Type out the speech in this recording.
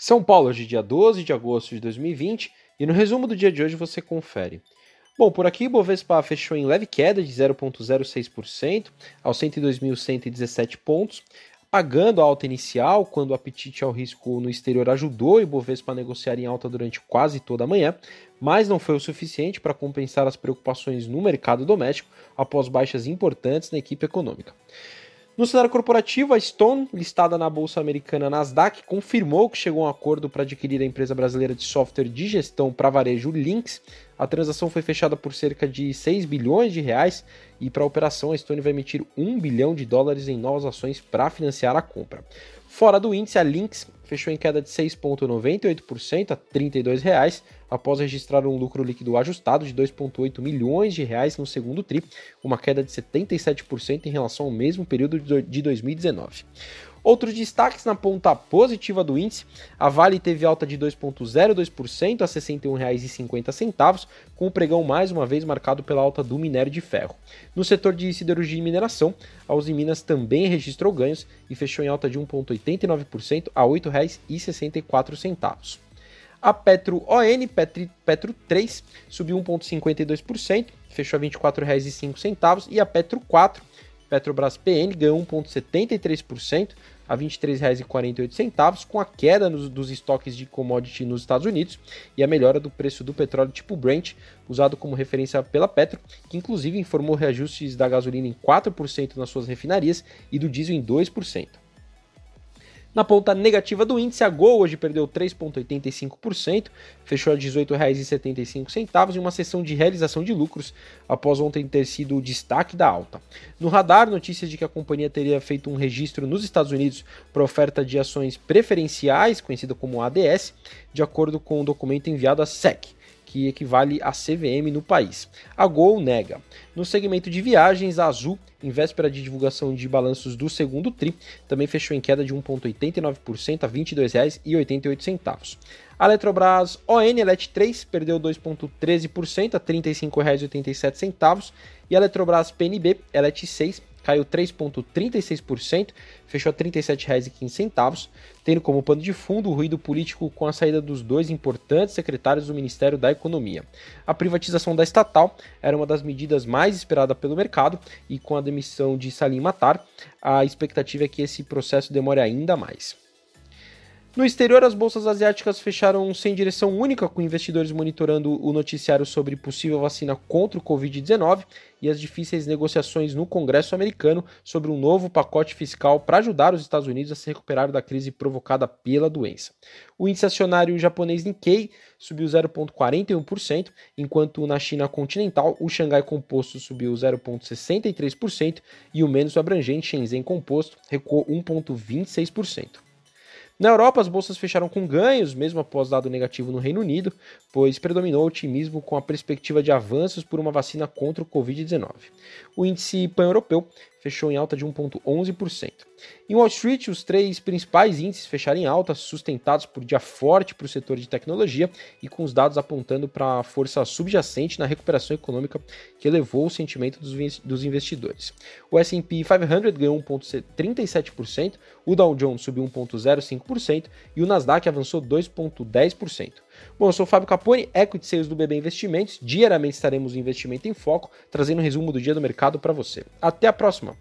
São Paulo, hoje dia 12 de agosto de 2020, e no resumo do dia de hoje você confere. Bom, por aqui Bovespa fechou em leve queda de 0,06% aos 102.117 pontos, pagando a alta inicial quando o apetite ao risco no exterior ajudou o Ibovespa a negociar em alta durante quase toda a manhã, mas não foi o suficiente para compensar as preocupações no mercado doméstico após baixas importantes na equipe econômica. No cenário corporativo, a Stone, listada na bolsa americana Nasdaq, confirmou que chegou a um acordo para adquirir a empresa brasileira de software de gestão para varejo Lynx. A transação foi fechada por cerca de 6 bilhões de reais e para a operação a Stone vai emitir 1 bilhão de dólares em novas ações para financiar a compra. Fora do índice, a Lynx fechou em queda de 6,98% a 32 reais, após registrar um lucro líquido ajustado de 2,8 milhões de reais no segundo TRI, uma queda de 77% em relação ao mesmo período de 2019. Outros destaques na ponta positiva do índice, a Vale teve alta de 2,02% a R$ 61,50, com o pregão mais uma vez marcado pela alta do minério de ferro. No setor de siderurgia e mineração, a Uzi Minas também registrou ganhos e fechou em alta de 1,89% a R$ 8,64. A Petro ON, Petri, Petro 3, subiu 1,52%, fechou a R$ 24,05 e a Petro 4, Petrobras PN, ganhou 1,73%, a R$ 23,48, com a queda nos, dos estoques de commodity nos Estados Unidos e a melhora do preço do petróleo tipo Brent, usado como referência pela Petro, que inclusive informou reajustes da gasolina em 4% nas suas refinarias e do diesel em 2%. Na ponta negativa do índice, a Gol hoje perdeu 3,85%, fechou a R$ 18,75 em uma sessão de realização de lucros após ontem ter sido o destaque da alta. No radar, notícias de que a companhia teria feito um registro nos Estados Unidos para oferta de ações preferenciais, conhecida como ADS, de acordo com um documento enviado à SEC que equivale a CVM no país. A Gol nega. No segmento de viagens, a Azul, em véspera de divulgação de balanços do segundo TRI, também fechou em queda de 1,89% a R$ 22,88. A Eletrobras ON Elet 3 perdeu 2,13% a R$ 35,87 e a Eletrobras PNB Elet 6 caiu 3,36%, fechou a R$ 37,15, tendo como pano de fundo o ruído político com a saída dos dois importantes secretários do Ministério da Economia. A privatização da estatal era uma das medidas mais esperadas pelo mercado e com a demissão de Salim Matar, a expectativa é que esse processo demore ainda mais. No exterior, as bolsas asiáticas fecharam sem direção única, com investidores monitorando o noticiário sobre possível vacina contra o Covid-19 e as difíceis negociações no Congresso americano sobre um novo pacote fiscal para ajudar os Estados Unidos a se recuperar da crise provocada pela doença. O índice acionário japonês Nikkei subiu 0,41%, enquanto na China continental o Xangai Composto subiu 0,63% e o menos abrangente Shenzhen Composto recuou 1,26%. Na Europa, as bolsas fecharam com ganhos, mesmo após dado negativo no Reino Unido, pois predominou o otimismo com a perspectiva de avanços por uma vacina contra o Covid-19. O índice pan-europeu fechou em alta de 1,11%. Em Wall Street, os três principais índices fecharam em alta, sustentados por dia forte para o setor de tecnologia e com os dados apontando para a força subjacente na recuperação econômica que elevou o sentimento dos investidores. O S&P 500 ganhou 1,37%, o Dow Jones subiu 1,05% e o Nasdaq avançou 2,10%. Bom, eu sou o Fábio Capone, Equity Sales do BB Investimentos. Diariamente estaremos no Investimento em Foco, trazendo um resumo do dia do mercado para você. Até a próxima!